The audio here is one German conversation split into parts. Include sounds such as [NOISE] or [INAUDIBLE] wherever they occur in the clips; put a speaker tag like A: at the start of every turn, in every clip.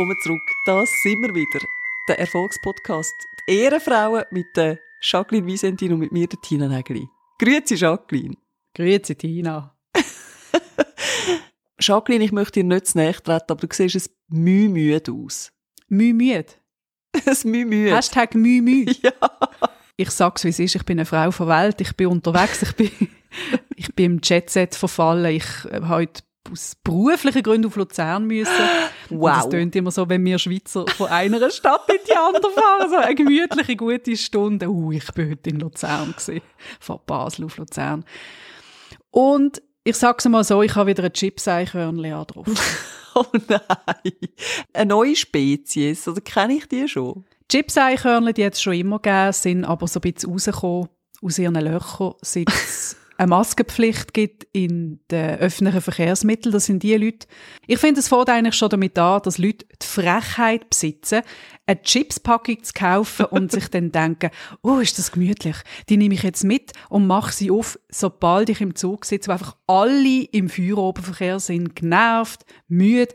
A: Willkommen zurück. Das sind wir wieder. Der Erfolgspodcast. Die Ehrenfrauen mit der Jacqueline Wiesentin und mit mir, der Tina Nägeli. Grüezi, Jacqueline.
B: Grüezi, Tina. [LAUGHS]
A: Jacqueline, ich möchte dir nicht zu nahe treten, aber du siehst es müh müde aus.
B: Müh müde? [LAUGHS]
A: Es müh müde.
B: Hashtag müh müde. [LAUGHS]
A: Ja.
B: Ich sag's, wie es ist. Ich bin eine Frau von Welt. Ich bin unterwegs. Ich bin, ich bin im Jetset verfallen. Ich habe heute aus beruflichen Gründen auf Luzern müssen. [GASPS] Und
A: Wow.
B: Das tönt immer so, wenn wir Schweizer von einer Stadt in die andere fahren. So eine gemütliche, gute Stunde. Uh, ich bin heute in Luzern gewesen. Von Basel auf Luzern. Und ich sag's mal so, ich habe wieder ein Chips-Eichhörnchen drauf. [LAUGHS]
A: Oh nein. Eine neue Spezies, oder kenne ich die schon?
B: Chips-Eichhörnchen, die es schon immer gegeben, sind aber so ein bisschen rausgekommen aus ihren Löchern, seit es eine Maskenpflicht gibt in den öffentlichen Verkehrsmitteln. Das sind die Leute. Ich finde, es fängt eigentlich schon damit an, dass Leute die Frechheit besitzen, eine Chipspackung zu kaufen und sich dann denken, [LAUGHS] oh, ist das gemütlich. Die nehme ich jetzt mit und mache sie auf, sobald ich im Zug sitze, wo einfach alle im Feierobenverkehr sind, genervt, müde,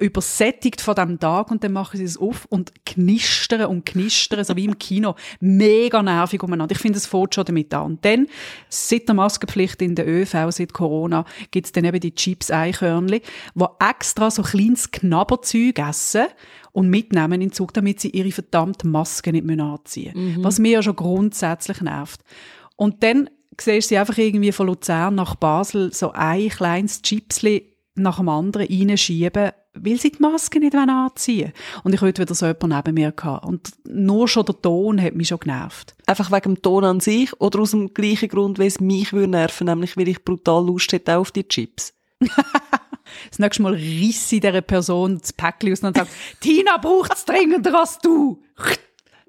B: übersättigt von dem Tag und dann machen sie es auf und knistern und knistern, so wie im Kino. Mega nervig umeinander. Ich finde, es fängt schon damit an. Und dann, seit der Maskenpflicht in der ÖV, seit Corona, gibt es dann eben die Chips-Eichhörnchen, die extra so kleines Knabberzeug essen und mitnehmen in den Zug, damit sie ihre verdammte Maske nicht mehr anziehen müssen. Was mir ja schon grundsätzlich nervt. Und dann siehst du sie einfach irgendwie von Luzern nach Basel so ein kleines Chipsli nach dem anderen reinschieben, weil sie die Maske nicht anziehen wollen. Und ich heute wieder so jemanden neben mir gehabt. Und nur schon der Ton hat mich schon genervt.
A: Einfach wegen dem Ton an sich oder aus dem gleichen Grund, wie es mich würde nerven, nämlich weil ich brutal Lust hätte auf die Chips. [LAUGHS]
B: Das nächste Mal riss ich dieser Person das Päckchen aus und sagt, Tina braucht es dringender als du.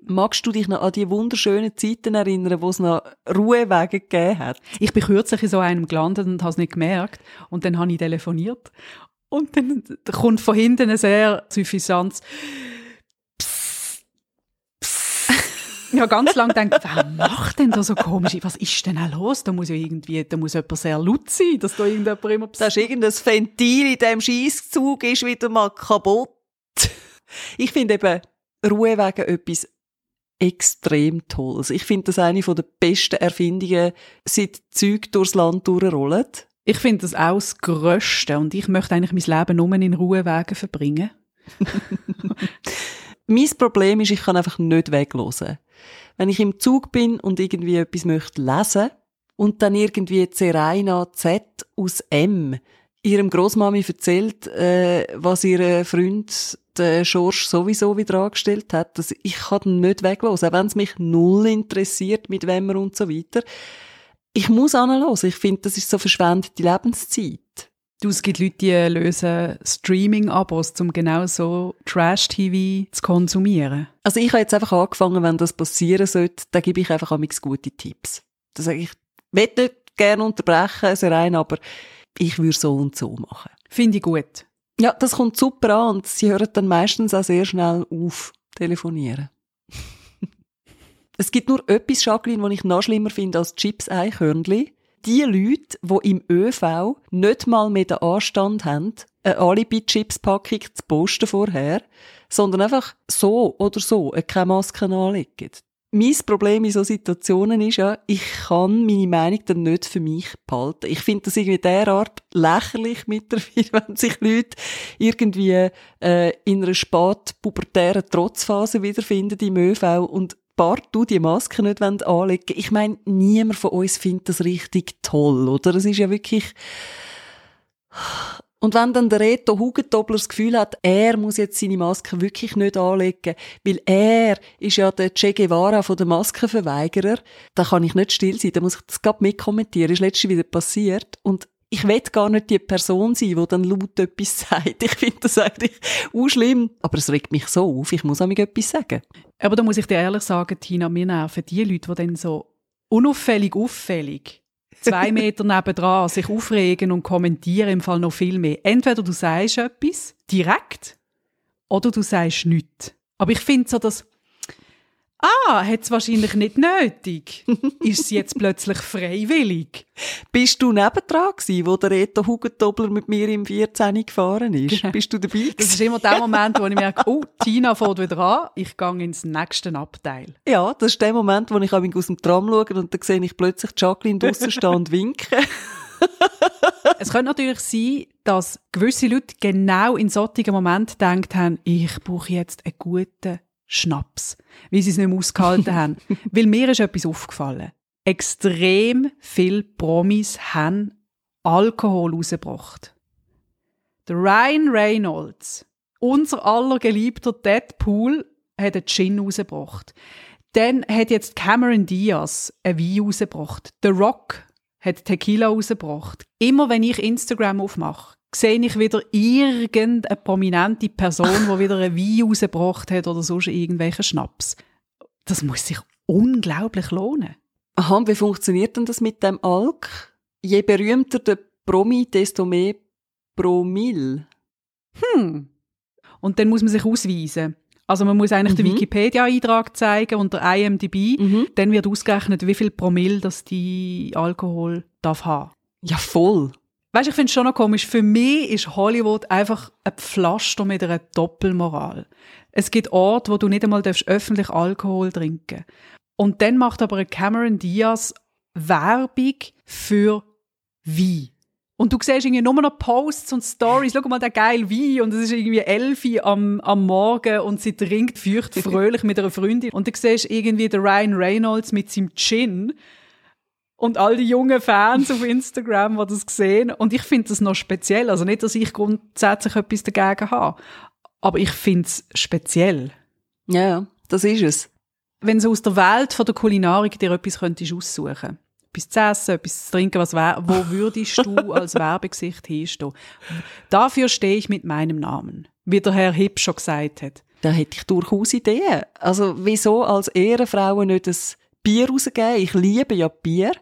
A: Magst du dich noch an die wunderschönen Zeiten erinnern, wo es noch Ruhewege gegeben hat?
B: Ich bin kürzlich in so einem gelandet und habe es nicht gemerkt. Und dann habe ich telefoniert. Und dann kommt von hinten ein sehr suffisantes Psst, Psst. Habe ganz lange gedacht, wer macht denn da so komisch? Was ist denn auch los? Da muss ja irgendwie, da muss jemand sehr laut sein, dass da irgendjemand immer Psst.
A: Das ist irgendein Ventil in diesem Scheisszug ist wieder mal kaputt. Ich finde eben Ruhewege etwas extrem Tolles. Ich finde das eine der besten Erfindungen, seit Züge durchs Land durchrollen.
B: Ich finde das auch das Grösste und ich möchte eigentlich mein Leben nur in Ruhewegen verbringen. [LAUGHS]
A: Mein Problem ist, ich kann einfach nicht weglosen. Wenn ich im Zug bin und irgendwie etwas möchte lesen und dann irgendwie Serena Z aus M ihrem Großmami erzählt, äh, was ihr Freund der Schorsch sowieso wieder angestellt hat, dass ich kann nicht weglosen, auch wenn es mich null interessiert, mit wem er und so weiter. Ich muss anhören. Ich finde, das ist so verschwendete Lebenszeit.
B: Du, es gibt Leute, die lösen Streaming-Abos, um genau so Trash-TV zu konsumieren.
A: Also ich habe jetzt einfach angefangen, wenn das passieren sollte, dann gebe ich einfach amigs gute Tipps. Da sage ich, ich will nicht gerne unterbrechen, Serein, aber ich würde so und so machen.
B: Finde ich gut.
A: Ja, das kommt super an und sie hören dann meistens auch sehr schnell auf telefonieren. Es gibt nur etwas, Jacqueline, was ich noch schlimmer finde als Chips-Eichhörnli. Die Leute, die im ÖV nicht mal mehr den Anstand haben, eine Alibi-Chips-Packung zu posten vorher, sondern einfach so oder so keine Maske anlegen. Mein Problem in so Situationen ist ja, ich kann meine Meinung dann nicht für mich behalten. Ich finde das irgendwie derart lächerlich mittlerweile, [LAUGHS] wenn sich Leute irgendwie äh, in einer spätpubertären Trotzphase wiederfinden im ÖV und partout die Maske nicht anlegen wollen. Ich meine, niemand von uns findet das richtig toll, oder? Es ist ja wirklich... Und wenn dann der Reto Hugentobler das Gefühl hat, er muss jetzt seine Maske wirklich nicht anlegen, weil er ist ja der Che Guevara von den Maskenverweigerer, dann kann ich nicht still sein, dann muss ich das gerade mitkommentieren. Ist letztens wieder passiert. Und ich will gar nicht die Person sein, die dann laut etwas [LAUGHS] sagt. Ich finde das eigentlich auch schlimm. Aber es regt mich so auf, ich muss auch etwas sagen.
B: Aber da muss ich dir ehrlich sagen, Tina, mir nerven die Leute, die dann so unauffällig, auffällig zwei [LAUGHS] Meter nebendran sich aufregen und kommentieren im Fall noch viel mehr. Entweder du sagst etwas direkt oder du sagst nichts. Aber ich finde so, dass Ah, hat es wahrscheinlich nicht nötig. [LAUGHS] ist es jetzt plötzlich freiwillig?
A: Bist du nebendran gewesen, wo der Reto Hugentobler mit mir im 14 gefahren ist?
B: Genau.
A: Bist du dabei
B: Das ist
A: gewesen?
B: immer der Moment, wo ich merke, oh, [LAUGHS] Tina fährt wieder an, ich gehe ins nächste Abteil.
A: Ja, das ist der Moment, wo ich aus dem Tram schaue und dann sehe ich plötzlich Jacqueline draussen [LAUGHS] stehen und winken.
B: Es könnte natürlich sein, dass gewisse Leute genau in solchen Momenten gedacht haben, ich brauche jetzt einen guten Schnaps, weil sie es nicht mehr ausgehalten [LAUGHS] haben. Weil mir ist etwas aufgefallen. Extrem viele Promis haben Alkohol rausgebracht. Der Ryan Reynolds, unser aller geliebter Deadpool, hat einen Gin rausgebracht. Dann hat jetzt Cameron Diaz einen Wein rausgebracht. The Rock hat Tequila rausgebracht. Immer wenn ich Instagram aufmache, sehe ich wieder irgendeine prominente Person, die wieder einen Wein rausgebracht hat oder sonst irgendwelchen Schnaps. Das muss sich unglaublich lohnen.
A: Aha, und wie funktioniert denn das mit dem Alk? Je berühmter der Promi, desto mehr Promille.
B: Hm. Und dann muss man sich ausweisen. Also man muss eigentlich den
A: Mhm.
B: Wikipedia-Eintrag zeigen und der IMDb.
A: Mhm.
B: Dann wird ausgerechnet, wie viel Promille das die Alkohol darf haben.
A: Ja, voll.
B: Weißt, ich finde es schon noch komisch. Für mich ist Hollywood einfach ein Pflaster mit einer Doppelmoral. Es gibt Orte, wo du nicht einmal darfst öffentlich Alkohol trinken. Und dann macht aber Cameron Diaz Werbung für Wein. Und du siehst irgendwie nur noch Posts und Stories. Schau mal, der geile Wein. Und es ist irgendwie Elfi am, am Morgen und sie trinkt feucht fröhlich mit einer Freundin. Und dann siehst du irgendwie den Ryan Reynolds mit seinem Gin. Und all die jungen Fans auf Instagram, die das sehen. Und ich finde das noch speziell. Also nicht, dass ich grundsätzlich etwas dagegen habe. Aber ich finde es speziell.
A: Ja, ja, das ist es.
B: Wenn du aus der Welt von der Kulinarik dir etwas könntest aussuchen etwas zu essen, etwas zu trinken, was wär, wo [LAUGHS] würdest du als Werbegesicht hinstehen? Dafür stehe ich mit meinem Namen, wie der Herr Hipp schon gesagt hat.
A: Da hätte ich durchaus Ideen. Also, wieso als Ehrenfrauen nicht ein Bier rausgeben? Ich liebe ja Bier.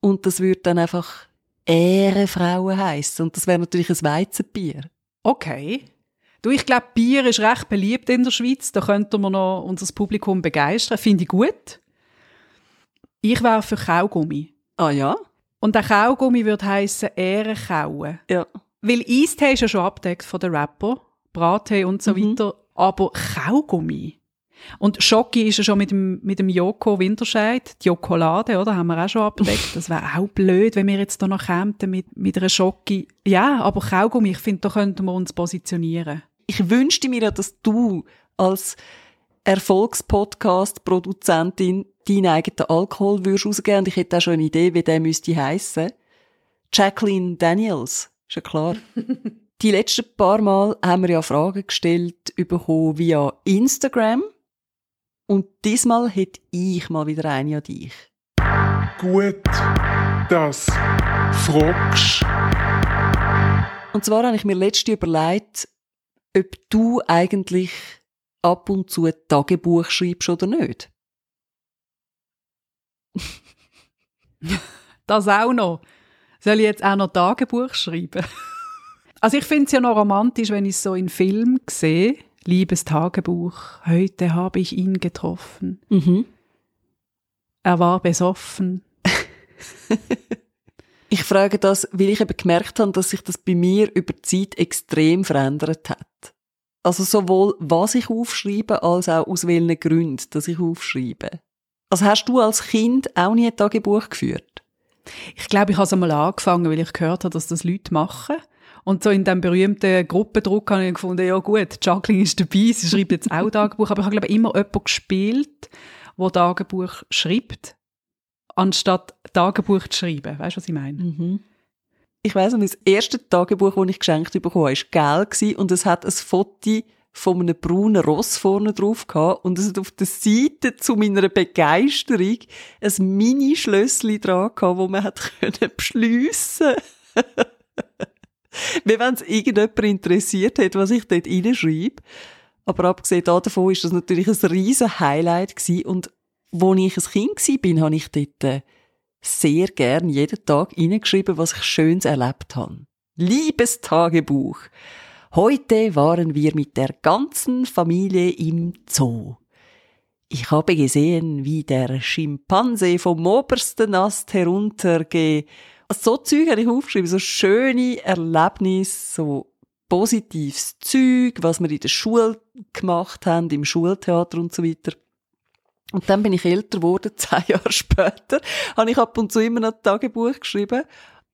A: Und das würde dann einfach Ehrenfrauen heißen. Und das wäre natürlich ein Weizenbier.
B: Okay. Du, ich glaube, Bier ist recht beliebt in der Schweiz. Da könnten wir noch unser Publikum begeistern. Finde ich gut. Ich wäre für Kaugummi.
A: Ah ja?
B: Und der Kaugummi würde heissen Ehrenkauen.
A: Ja.
B: Weil Eistee ist ja schon abdeckt von den Rapper, Brattee und so
A: Mhm.
B: weiter. Aber Kaugummi. Und Schoki ist ja schon mit dem, mit dem Joko Winterscheid, die Jokolade, oder? Haben wir auch schon abgedeckt. Das wäre auch blöd, wenn wir jetzt da noch kämen mit, mit einer Schoki. Ja, aber Kaugummi, ich finde, da könnten wir uns positionieren.
A: Ich wünschte mir ja, dass du als Erfolgspodcast-Produzentin deinen eigenen Alkohol würdest rausgeben. Und ich hätte auch schon eine Idee, wie der müsste heissen. Jacqueline Daniels. Ist ja klar. [LAUGHS] Die letzten paar Mal haben wir ja Fragen gestellt bekommen via Instagram. Und diesmal hätte ich mal wieder eine an dich.
C: Gut, das fragst.
A: Und zwar habe ich mir letztens überlegt, ob du eigentlich ab und zu ein Tagebuch schreibst oder nicht. [LAUGHS]
B: Das auch noch. Soll ich jetzt auch noch Tagebuch schreiben? [LAUGHS] Also ich finde es ja noch romantisch, wenn ich es so in Film sehe. Liebes Tagebuch, heute habe ich ihn getroffen.
A: Mhm.
B: Er war besoffen. [LAUGHS]
A: Ich frage das, weil ich eben gemerkt habe, dass sich das bei mir über die Zeit extrem verändert hat. Also sowohl was ich aufschreibe, als auch aus welchen Gründen, dass ich aufschreibe. Also hast du als Kind auch nie ein Tagebuch geführt?
B: Ich glaube, ich habe es einmal angefangen, weil ich gehört habe, dass das Leute machen. Und so in dem berühmten Gruppendruck habe ich gefunden, ja gut, Jacqueline ist dabei, sie schreibt jetzt auch Tagebuch. Aber ich habe, glaube immer jemanden gespielt, der Tagebuch schreibt, anstatt Tagebuch zu schreiben. Weißt du, was ich meine?
A: Mhm. Ich weiss noch, das erste Tagebuch, das ich geschenkt bekommen habe, war gelb und es hat ein Foto von einem braunen Ross vorne drauf gehabt und es hat auf der Seite zu meiner Begeisterung ein Mini-Schlössli dran gehabt, wo man hat [LAUGHS] können beschliessen Wie wenn es irgendjemand interessiert hat, was ich dort reinschreibe. Aber abgesehen davon ist das natürlich ein riesen Highlight gewesen und als ich ein Kind war, habe ich dort äh, sehr gern jeden Tag hineingeschrieben, was ich Schönes erlebt habe. Liebes Tagebuch. Heute waren wir mit der ganzen Familie im Zoo. Ich habe gesehen, wie der Schimpanse vom obersten Ast heruntergeht. So Zeug habe ich aufgeschrieben, so schöne Erlebnisse, so positives Zeug, was wir in der Schule gemacht haben, im Schultheater und so weiter. Und dann bin ich älter geworden, [LAUGHS] zehn Jahre später, habe ich ab und zu immer noch ein Tagebuch geschrieben.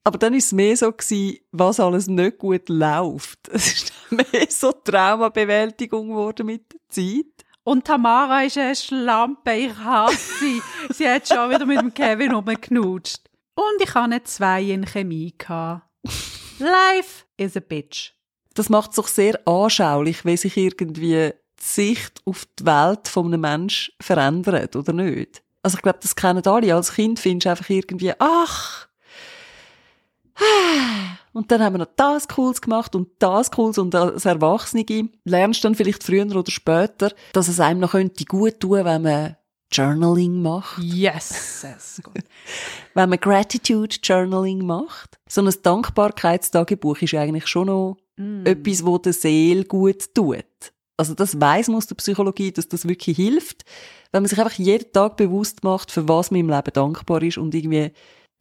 A: Aber dann ist es mehr so gewesen, was alles nicht gut läuft. [LAUGHS] Es ist mehr so Traumabewältigung geworden mit der Zeit.
B: Und Tamara ist eine Schlampe, ich hasse sie. sie hat schon wieder mit dem Kevin rumgeknutscht. Und ich hatte zwei in Chemie. Life is a bitch.
A: Das macht es doch sehr anschaulich, wie sich irgendwie die Sicht auf die Welt von einem Menschen verändert, oder nicht? Also ich glaube, das kennen alle. Als Kind findest du einfach irgendwie, ach, und dann haben wir noch das Cooles gemacht und das Cooles und als Erwachsene lernst du dann vielleicht früher oder später, dass es einem noch könnte gut tun, wenn man Journaling macht.
B: Yes, yes gut. [LAUGHS]
A: wenn man Gratitude Journaling macht. So ein Dankbarkeitstagebuch ist eigentlich schon noch mm. etwas, wo der Seele gut tut. Also das weiß man aus der Psychologie, dass das wirklich hilft, wenn man sich einfach jeden Tag bewusst macht, für was man im Leben dankbar ist und irgendwie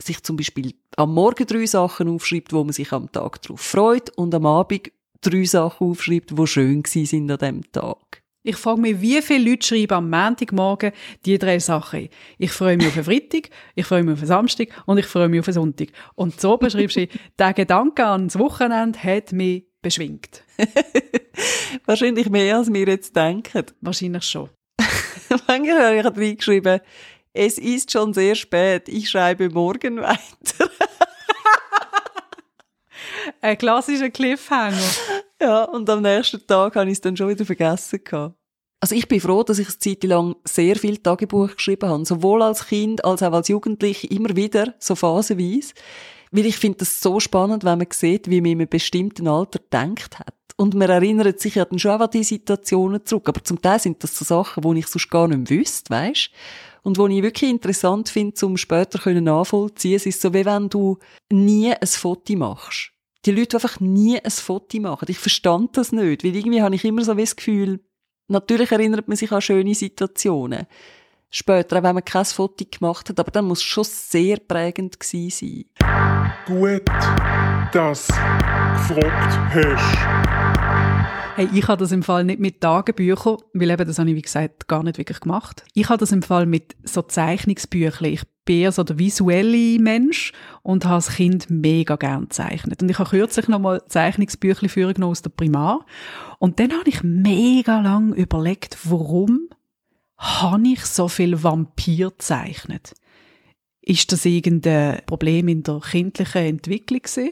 A: sich zum Beispiel am Morgen drei Sachen aufschreibt, wo man sich am Tag darauf freut und am Abend drei Sachen aufschreibt, wo schön sind an dem Tag.
B: Ich frage mich, wie viele Leute schreiben am Montagmorgen die drei Sachen. Ich freue mich auf den Freitag, ich freue mich auf den Samstag und ich freue mich auf den Sonntag. Und so beschreibst du, [LAUGHS] der Gedanke ans Wochenende hat mich beschwingt. [LAUGHS]
A: Wahrscheinlich mehr, als wir jetzt denken.
B: Wahrscheinlich schon. [LAUGHS]
A: Manchmal habe ich reingeschrieben, es ist schon sehr spät, ich schreibe morgen weiter.
B: Ein klassischer Cliffhanger.
A: Ja, und am nächsten Tag habe ich es dann schon wieder vergessen gehabt. Also ich bin froh, dass ich eine Zeit lang sehr viel Tagebuch geschrieben habe, sowohl als Kind als auch als Jugendliche, immer wieder, so phasenweise. Weil ich finde das so spannend, wenn man sieht, wie man in einem bestimmten Alter denkt hat. Und man erinnert sich ja dann schon an die Situationen zurück. Aber zum Teil sind das so Sachen, die ich sonst gar nicht wüsste, weisst? Und wo ich wirklich interessant finde, um später können nachvollziehen, es ist so, wie wenn du nie ein Foto machst. Die Leute, die einfach nie ein Foto machen. Ich verstand das nicht, weil irgendwie habe ich immer so das Gefühl, natürlich erinnert man sich an schöne Situationen. Später, auch wenn man kein Foto gemacht hat, aber dann muss es schon sehr prägend gewesen sein.
C: Gut, dass du gefragt hast.
B: Hey, ich habe das im Fall nicht mit Tagebüchern, weil eben, das habe ich, wie gesagt, gar nicht wirklich gemacht. Ich habe das im Fall mit so Zeichnungsbüchern. Ich bin eher so der visuelle Mensch und habe als Kind mega gern gezeichnet. Und ich habe kürzlich noch mal Zeichnungsbüchli führen aus der Primar. Und dann habe ich mega lang überlegt, warum habe ich so viel Vampir gezeichnet? Ist das irgendein Problem in der kindlichen Entwicklung gewesen?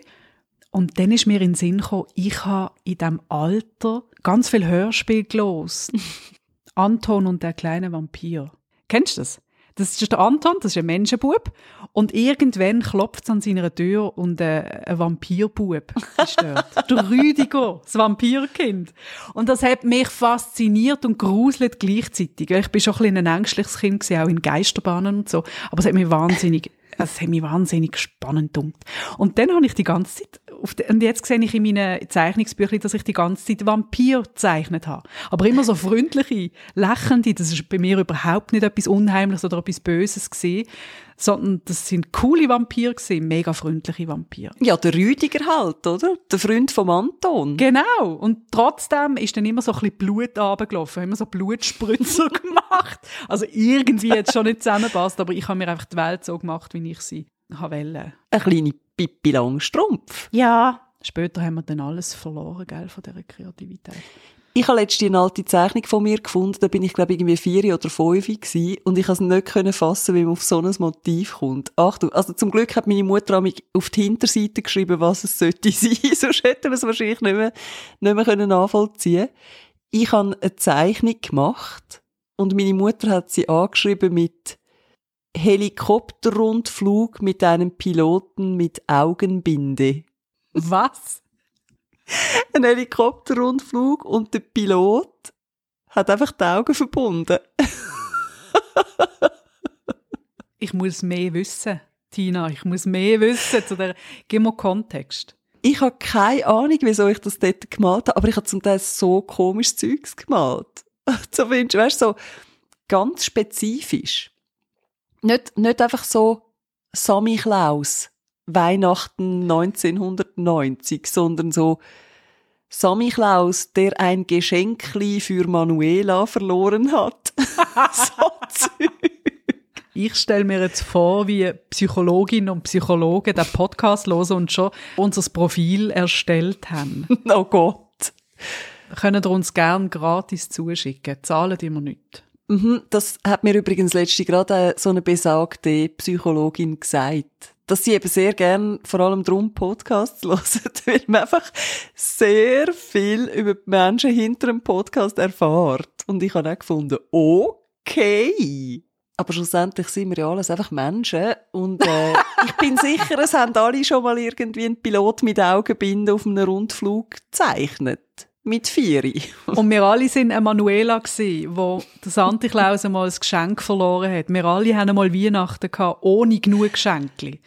B: Und dann ist mir in den Sinn gekommen, ich habe in diesem Alter ganz viel Hörspiel gelost. [LAUGHS] Anton und der kleine Vampir. Kennst du das? Das ist der Anton, das ist ein Menschenbub. Und irgendwann klopft es an seiner Tür und äh, ein Vampirbub ist dort. [LAUGHS] der Rüdiger, das Vampirkind. Und das hat mich fasziniert und gruselt gleichzeitig. Ich bin schon ein, bisschen ein ängstliches Kind, gewesen, auch in Geisterbahnen und so. Aber es hat mich wahnsinnig es hat mich wahnsinnig spannend gedunkt. Und dann habe ich die ganze Zeit, und jetzt sehe ich in meinen Zeichnungsbüchern, dass ich die ganze Zeit Vampir gezeichnet habe. Aber immer so freundliche, lächelnde, das ist bei mir überhaupt nicht etwas Unheimliches oder etwas Böses gesehen, sondern das sind coole Vampire gewesen, mega freundliche Vampire.
A: Ja, der Rüdiger halt, oder? Der Freund vom Anton.
B: Genau. Und trotzdem ist dann immer so ein bisschen Blut runtergelaufen, immer so Blutspritzer [LAUGHS] gemacht. Also irgendwie jetzt schon nicht zusammenpasst, aber ich habe mir einfach die Welt so gemacht, wie ich sie wollte.
A: Eine kleine Pippi Langstrumpf.
B: Ja. Später haben wir dann alles verloren, gell, von dieser Kreativität.
A: Ich habe letztens eine alte Zeichnung von mir gefunden, da bin ich glaube ich irgendwie vier oder fünf gewesen, und ich konnte es nicht können fassen, wie man auf so ein Motiv kommt. Achtung, also zum Glück hat meine Mutter mich auf die Hinterseite geschrieben, was es sollte [LAUGHS] sein, sonst hätten wir es wahrscheinlich nicht mehr, nicht mehr können nachvollziehen Ich habe eine Zeichnung gemacht und meine Mutter hat sie angeschrieben mit Helikopterrundflug mit einem Piloten mit Augenbinde.
B: Was?
A: ein Helikopterrundflug und der Pilot hat einfach die Augen verbunden. [LAUGHS]
B: ich muss mehr wissen, Tina. Ich muss mehr wissen zu der. Gib mir Kontext.
A: Ich habe keine Ahnung, wieso ich das dort gemalt habe, aber ich habe zum Teil so komisches Zeugs gemalt. [LAUGHS] so findest, weißt so ganz spezifisch. Nicht, nicht einfach so Sammy Klaus, Weihnachten 1990, sondern so Sammy Klaus, der ein Geschenkli für Manuela verloren hat. [LAUGHS] so.
B: Ich stelle mir jetzt vor, wie Psychologinnen und Psychologen den Podcast hören und schon unser Profil erstellt haben. [LAUGHS]
A: Oh Gott.
B: Können ihr uns gerne gratis zuschicken. Zahlen wir nicht.
A: Mhm, das hat mir übrigens letztens gerade so eine besagte Psychologin gesagt, dass sie eben sehr gern vor allem drum Podcasts [LAUGHS] hören, weil man einfach sehr viel über die Menschen hinter dem Podcast erfährt. Und ich habe auch gefunden, okay. Aber schlussendlich sind wir ja alles einfach Menschen. Und äh, ich bin [LAUGHS] sicher, es haben alle schon mal irgendwie einen Pilot mit Augenbinden auf einem Rundflug gezeichnet. Mit Vieri. [LAUGHS]
B: Und wir alle sind eine Manuela gsi, wo der Santi Klaus einmal ein Geschenk verloren hat. Wir alle haben einmal Weihnachten gehabt, ohne genug Geschenke.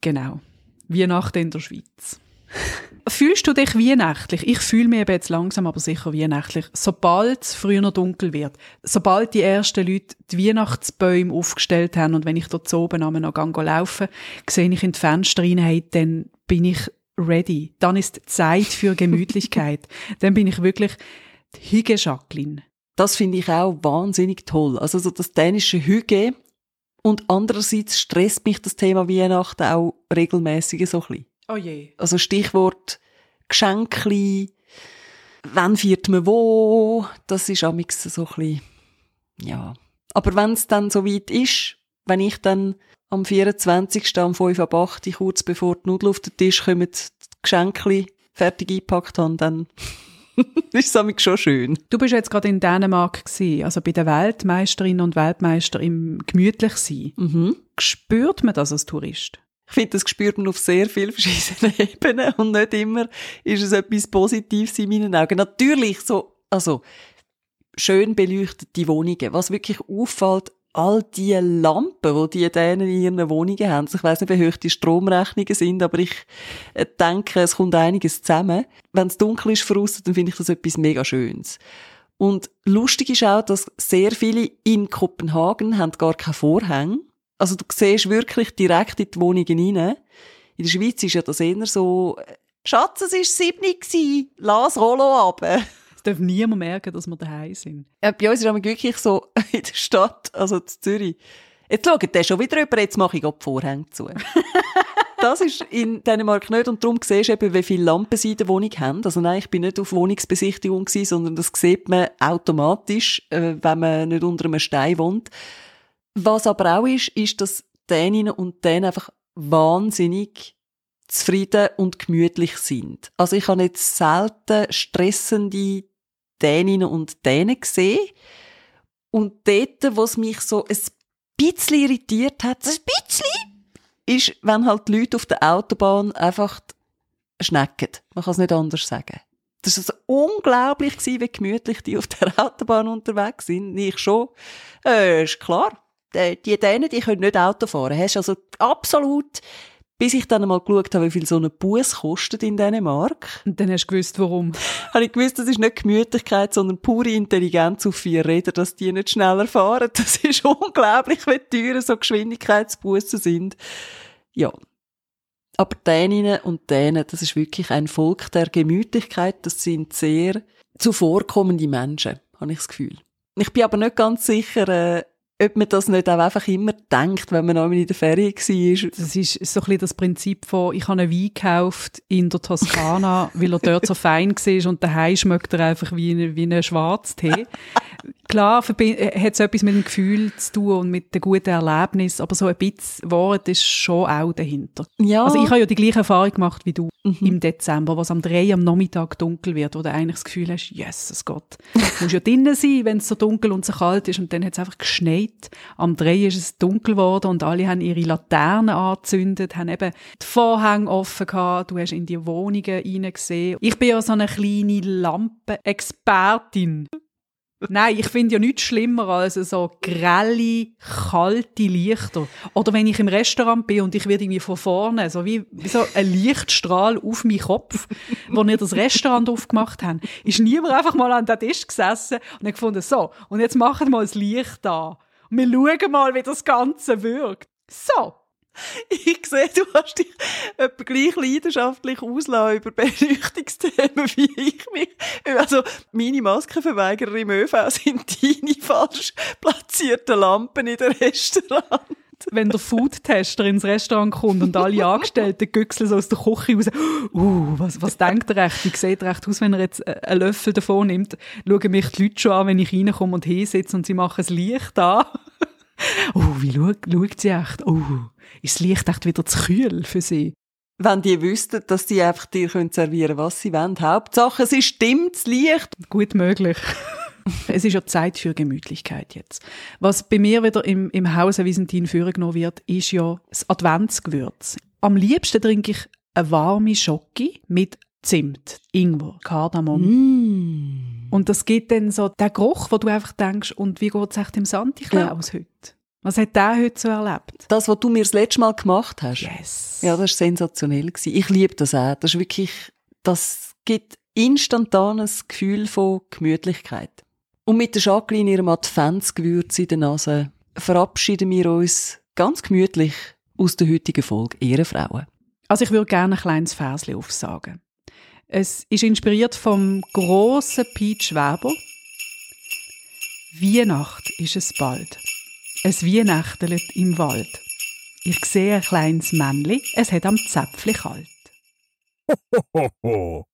B: Genau. Weihnachten in der Schweiz. Fühlst du dich weihnachtlich? Ich fühle mich eben jetzt langsam aber sicher weihnachtlich. Sobald es früher dunkel wird, sobald die ersten Leute die Weihnachtsbäume aufgestellt haben und wenn ich dort oben am noch laufen sehe ich in die Fenster rein, hey, dann bin ich ready. Dann ist Zeit für Gemütlichkeit. [LAUGHS] dann bin ich wirklich die Hüge Jacqueline.
A: Das finde ich auch wahnsinnig toll. Also so das dänische Hüge. Und andererseits stresst mich das Thema Weihnachten auch regelmäßig so ein bisschen.
B: Oh je.
A: Also Stichwort Geschenkli, wann feiert man wo, das ist amix so ein bisschen, ja. Aber wenn es dann so weit ist, wenn ich dann am 24. am 5 ab 8 kurz bevor die Nudeln auf den Tisch kommen, die Geschenkli fertig eingepackt haben, dann [LAUGHS] ist es schon schön.
B: Du bist jetzt gerade in Dänemark gewesen, also bei den Weltmeisterinnen und Weltmeister im gemütlich sein.
A: Mhm.
B: Spürt man das als Tourist?
A: Ich finde, das spürt man auf sehr vielen verschiedenen [LAUGHS] Ebenen und nicht immer ist es etwas Positives in meinen Augen. Natürlich so, also, schön beleuchtete Wohnungen. Was wirklich auffällt, all die Lampen, die die Dänen in ihren Wohnungen haben. Ich weiß nicht, wie hoch die Stromrechnungen sind, aber ich äh, denke, es kommt einiges zusammen. Wenn es dunkel ist draussen, dann finde ich das etwas mega Schönes. Und lustig ist auch, dass sehr viele in Kopenhagen haben gar keine Vorhänge. Also du siehst wirklich direkt in die Wohnungen rein. In der Schweiz ist ja das eher so, Schatz, es war sieben lass Rollo ab.
B: Darf niemand merken, dass wir daheim sind.
A: Ja, bei uns ist es wirklich so, [LAUGHS] in der Stadt, also in Zürich, jetzt schaut der schon wieder rüber, jetzt mache ich auch die Vorhänge zu. [LAUGHS] das ist in Dänemark nicht und darum siehst du eben, wie viele Lampen sie in der Wohnung haben. Also nein, ich bin nicht auf Wohnungsbesichtigung gewesen, sondern das sieht man automatisch, äh, wenn man nicht unter einem Stein wohnt. Was aber auch ist, ist, dass Däninnen und Dänen einfach wahnsinnig zufrieden und gemütlich sind. Also ich habe jetzt selten stressende Däninnen und Dänen gesehen. Und dort, was mich so ein bisschen irritiert hat, ein bisschen, ist, wenn halt die Leute auf der Autobahn einfach schnecken. Man kann es nicht anders sagen. Das war also unglaublich, wie gemütlich die auf der Autobahn unterwegs sind. Ich schon. Äh, ist klar die Dänen, die können nicht Auto fahren. Hast also absolut, bis ich dann einmal geschaut habe, wie viel so ein Bus kostet in Dänemark.
B: Und dann hast du gewusst, warum? [LAUGHS]
A: habe ich gewusst, das ist nicht Gemütlichkeit, sondern pure Intelligenz auf vier Rädern, dass die nicht schneller fahren. [LAUGHS] Das ist unglaublich, wie teuer so Geschwindigkeitsbussen sind. Ja. Aber Däninnen und Dänen, das ist wirklich ein Volk der Gemütlichkeit. Das sind sehr zuvorkommende Menschen, habe ich das Gefühl. Ich bin aber nicht ganz sicher, äh, ob man das nicht auch einfach immer denkt, wenn man einmal in der Ferien war.
B: Das ist so ein bisschen das Prinzip von, ich habe einen Wein gekauft in der Toskana, [LAUGHS] weil er dort so fein war und daheim schmeckt er einfach wie, wie ein Schwarztee. [LAUGHS] Klar äh, hat es etwas mit dem Gefühl zu tun und mit dem guten Erlebnis, aber so ein bisschen Wort ist schon auch dahinter.
A: Ja.
B: Also ich habe ja die gleiche Erfahrung gemacht wie du mhm. im Dezember, was am 3 am Nachmittag dunkel wird, wo du eigentlich das Gefühl hast, Jesus Gott, du musst ja [LAUGHS] drinnen sein, wenn es so dunkel und so kalt ist und dann hat es einfach geschneit. Am 3 ist es dunkel geworden und alle haben ihre Laternen angezündet, haben eben die Vorhänge offen gehabt, du hast in die Wohnungen reingesehen. Ich bin ja so eine kleine Lampenexpertin. Nein, ich finde ja nichts schlimmer als so grelle, kalte Lichter. Oder wenn ich im Restaurant bin und ich werde irgendwie von vorne, so wie, wie so ein Lichtstrahl auf meinen Kopf, wo wir das Restaurant aufgemacht haben, ist niemand einfach mal an den Tisch gesessen und hat gefunden, so, und jetzt machen wir mal das Licht an. Wir schauen mal, wie das Ganze wirkt. So,
A: Ich sehe, du hast dich etwa gleich leidenschaftlich auslassen über Beleuchtungsthemen wie ich mich. Also, meine Maskenverweigerer im ÖV sind deine falsch platzierten Lampen in der Restaurant.
B: wenn der Foodtester ins Restaurant kommt und alle Angestellten güchseln so aus der Küche raus, uh, was, was denkt er echt? Wie sieht er echt aus, wenn er jetzt einen Löffel davon nimmt? Schauen mich die Leute schon an, wenn ich reinkomme und hinsitze und sie machen das Licht an. [LAUGHS] oh, wie schaut, schaut sie echt? Oh, ist das Licht echt wieder zu kühl für sie?
A: Wenn die wüssten, dass die einfach dir servieren können, was sie wollen. Hauptsache, sie stimmt das Licht.
B: Gut möglich. [LAUGHS] es ist ja Zeit für Gemütlichkeit jetzt. Was bei mir wieder im, im Hause Visentin vorgenommen wird, ist ja das Adventsgewürz. Am liebsten trinke ich eine warme Schoki mit Zimt, Ingwer, Kardamom.
A: Mm.
B: Und das gibt dann so den Geruch, wo du einfach denkst, und wie geht es echt dem Santi Klaus ja. heute? Was hat der heute so erlebt?
A: Das, was du mir das letzte Mal gemacht hast.
B: Yes.
A: Ja, das war sensationell. Ich liebe das auch. Das ist wirklich, das gibt instantanes Gefühl von Gemütlichkeit. Und mit der Jacqueline ihrem Adventsgewürz in der Nase verabschieden wir uns ganz gemütlich aus der heutigen Folge Ehrenfrauen.
B: Also ich würde gerne ein kleines Versli aufsagen. Es ist inspiriert vom grossen Peach Weber. Weihnacht ist es bald. Es Weihnachtelt im Wald. Ich sehe ein kleines Männli, es hat am Zäpfli kalt.
D: Ho, ho, ho.